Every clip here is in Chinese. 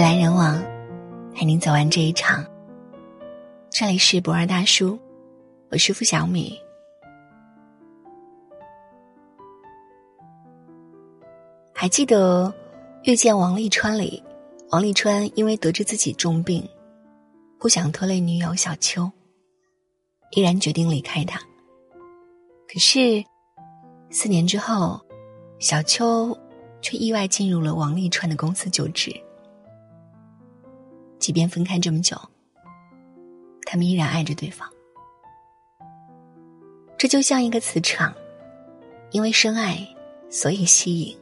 人来人往，陪您走完这一场。这里是博二大叔，我是付小米。还记得《遇见王沥川》里，王沥川因为得知自己重病，不想拖累女友小秋，毅然决定离开他。可是四年之后，小秋却意外进入了王沥川的公司就职。即便分开这么久，他们依然爱着对方。这就像一个磁场，因为深爱，所以吸引。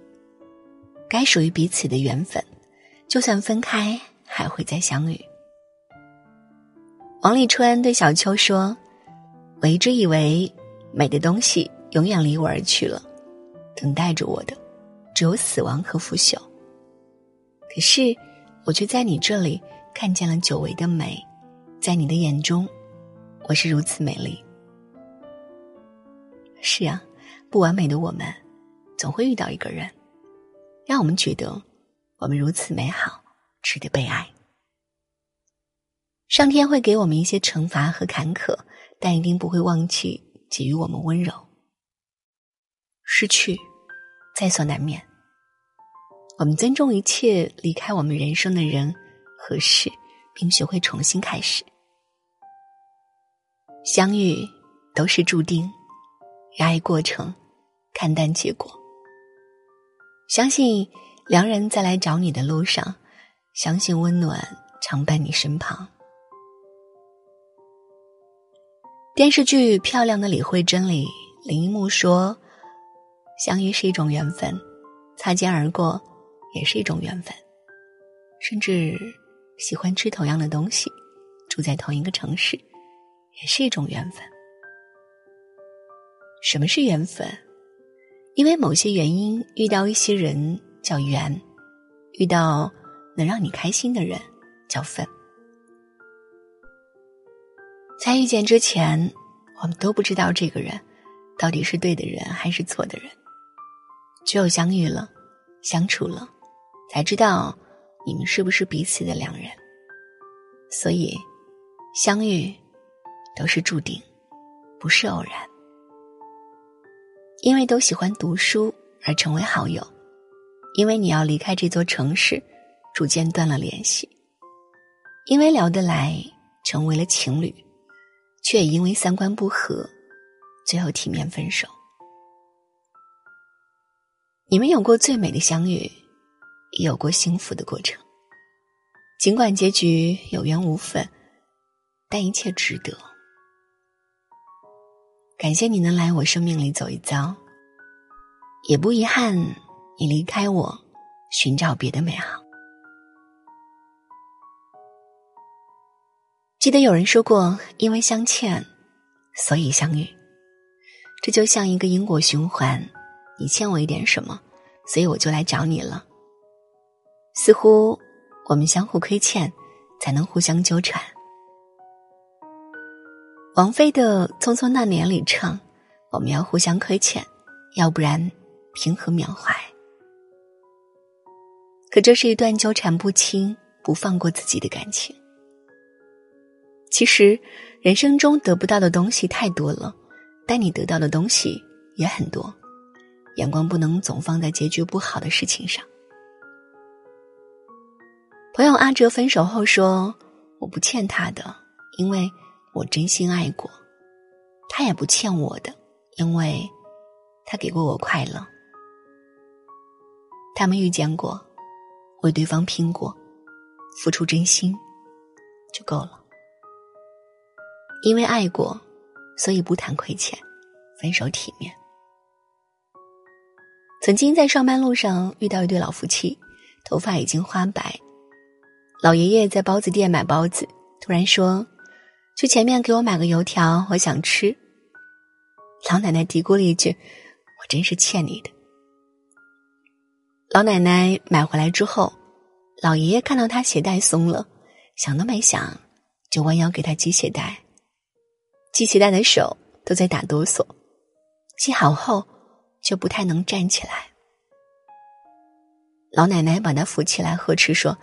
该属于彼此的缘分，就算分开，还会再相遇。王沥川对小秋说：“我一直以为美的东西永远离我而去了，等待着我的只有死亡和腐朽。可是，我却在你这里。”看见了久违的美，在你的眼中，我是如此美丽。是啊，不完美的我们，总会遇到一个人，让我们觉得我们如此美好，值得被爱。上天会给我们一些惩罚和坎坷，但一定不会忘记给予我们温柔。失去，在所难免。我们尊重一切离开我们人生的人。合适，并学会重新开始。相遇都是注定，热爱过程，看淡结果。相信良人在来找你的路上，相信温暖常伴你身旁。电视剧《漂亮的李慧珍》里，林一木说：“相遇是一种缘分，擦肩而过也是一种缘分，甚至。”喜欢吃同样的东西，住在同一个城市，也是一种缘分。什么是缘分？因为某些原因遇到一些人叫缘，遇到能让你开心的人叫分。在遇见之前，我们都不知道这个人到底是对的人还是错的人，只有相遇了，相处了，才知道。你们是不是彼此的良人？所以，相遇都是注定，不是偶然。因为都喜欢读书而成为好友，因为你要离开这座城市，逐渐断了联系。因为聊得来，成为了情侣，却也因为三观不合，最后体面分手。你们有过最美的相遇。有过幸福的过程，尽管结局有缘无分，但一切值得。感谢你能来我生命里走一遭，也不遗憾你离开我，寻找别的美好。记得有人说过，因为相欠，所以相遇。这就像一个因果循环，你欠我一点什么，所以我就来找你了。似乎我们相互亏欠，才能互相纠缠。王菲的《匆匆那年》里唱：“我们要互相亏欠，要不然凭何缅怀？”可这是一段纠缠不清、不放过自己的感情。其实，人生中得不到的东西太多了，但你得到的东西也很多。眼光不能总放在结局不好的事情上。朋友阿哲分手后说：“我不欠他的，因为我真心爱过；他也不欠我的，因为他给过我快乐。他们遇见过，为对方拼过，付出真心就够了。因为爱过，所以不谈亏欠，分手体面。曾经在上班路上遇到一对老夫妻，头发已经花白。”老爷爷在包子店买包子，突然说：“去前面给我买个油条，我想吃。”老奶奶嘀咕了一句：“我真是欠你的。”老奶奶买回来之后，老爷爷看到他鞋带松了，想都没想，就弯腰给他系鞋带。系鞋带的手都在打哆嗦，系好后就不太能站起来。老奶奶把他扶起来，呵斥说：“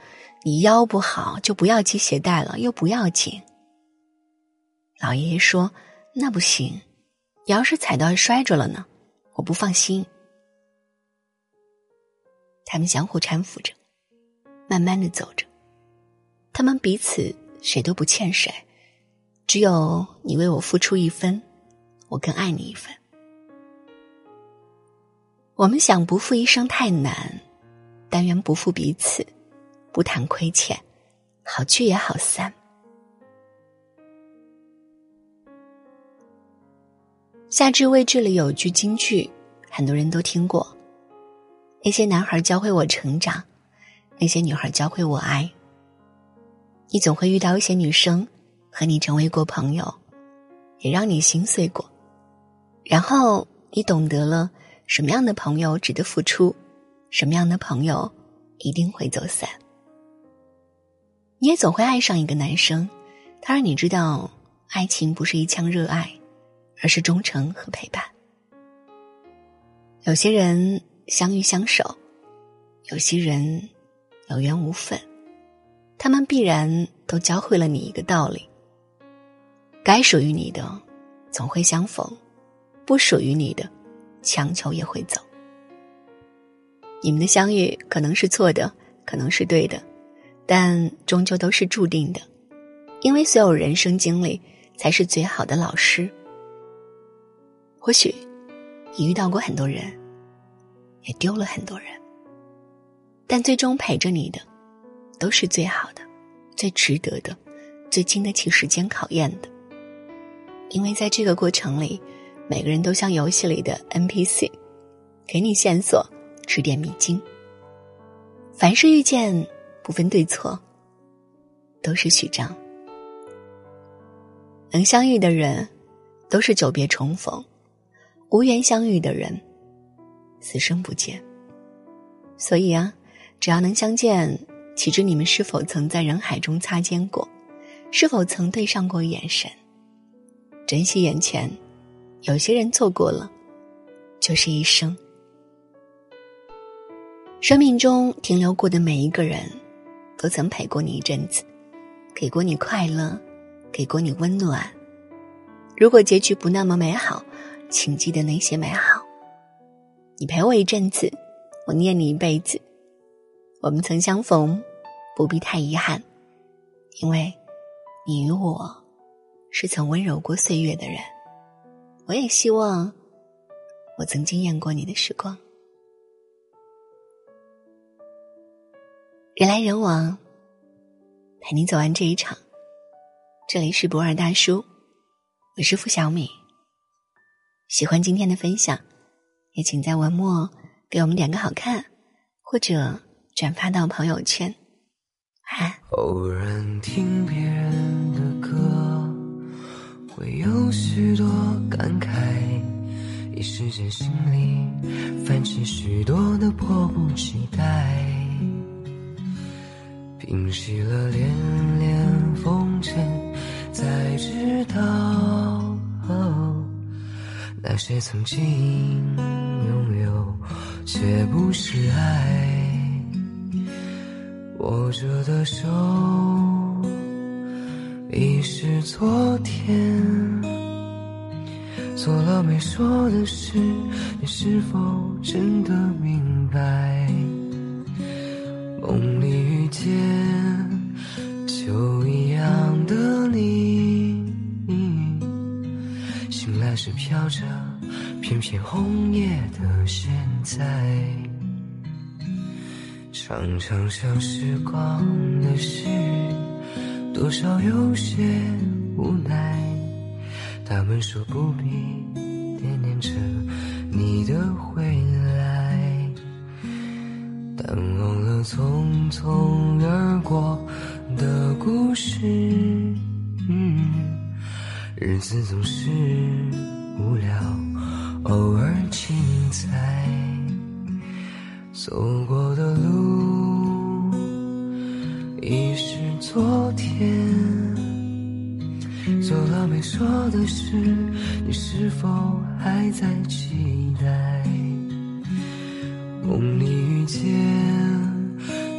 你腰不好，就不要系鞋带了，又不要紧。”老爷爷说：“那不行，你要是踩到摔着了呢，我不放心。”他们相互搀扶着，慢慢的走着。他们彼此谁都不欠谁，只有你为我付出一分，我更爱你一分。我们想不负一生太难，但愿不负彼此，不谈亏欠，好聚也好散。夏至未至里有句京剧，很多人都听过。那些男孩教会我成长，那些女孩教会我爱。你总会遇到一些女生，和你成为过朋友，也让你心碎过，然后你懂得了什么样的朋友值得付出，什么样的朋友一定会走散。你也总会爱上一个男生，他让你知道，爱情不是一腔热爱，而是忠诚和陪伴。有些人相遇相守，有些人有缘无分。他们必然都教会了你一个道理：该属于你的，总会相逢；不属于你的，强求也会走。你们的相遇可能是错的，可能是对的，但终究都是注定的，因为所有人生经历才是最好的老师。或许你遇到过很多人，也丢了很多人，但最终陪着你的。都是最好的，最值得的，最经得起时间考验的。因为在这个过程里，每个人都像游戏里的 NPC，给你线索，指点迷津。凡是遇见，不分对错，都是序章。能相遇的人，都是久别重逢；无缘相遇的人，此生不见。所以啊，只要能相见。岂知你们是否曾在人海中擦肩过？是否曾对上过眼神？珍惜眼前，有些人错过了，就是一生。生命中停留过的每一个人，都曾陪过你一阵子，给过你快乐，给过你温暖。如果结局不那么美好，请记得那些美好。你陪我一阵子，我念你一辈子。我们曾相逢，不必太遗憾，因为你与我是曾温柔过岁月的人。我也希望我曾惊艳过你的时光。人来人往，陪你走完这一场。这里是博尔大叔，我是付小米。喜欢今天的分享，也请在文末给我们点个好看，或者。转发到朋友圈。偶然听别人的歌，会有许多感慨，一时间心里泛起许多的迫不及待。平息了连连风尘，才知道，那些曾经拥有，却不是爱。握着的手已是昨天，做了没说的事，你是否真的明白？飘着片片红叶的现在。常常想时光的事，多少有些无奈。他们说不必惦念着你的回来，但忘了匆匆而过的故事。日子总是无聊，偶尔精彩。走过的路已是昨天，走了没说的事，你是否还在期待？梦里遇见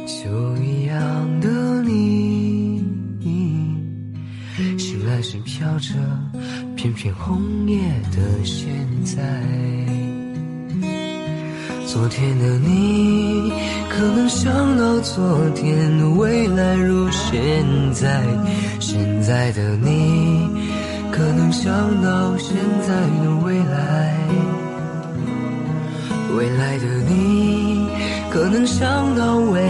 就一样的你，醒来时飘着。片片红叶的现在。昨天的你，可能想到昨天的未来如现在；现在的你，可能想到现在的未来；未来的你，可能想到未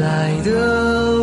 来的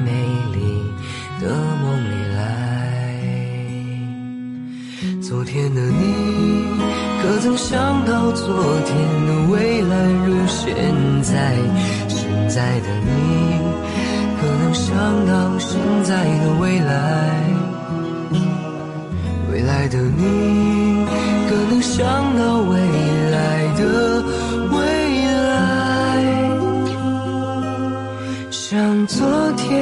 的梦里来。昨天的你，可曾想到昨天的未来如现在？现在的你，可能想到现在的未来？未来的你，可能想到未来的未来？像昨天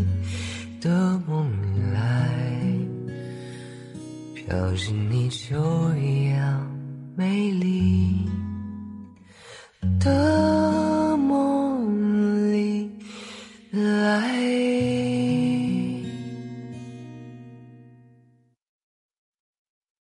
飘进你就一样美丽的。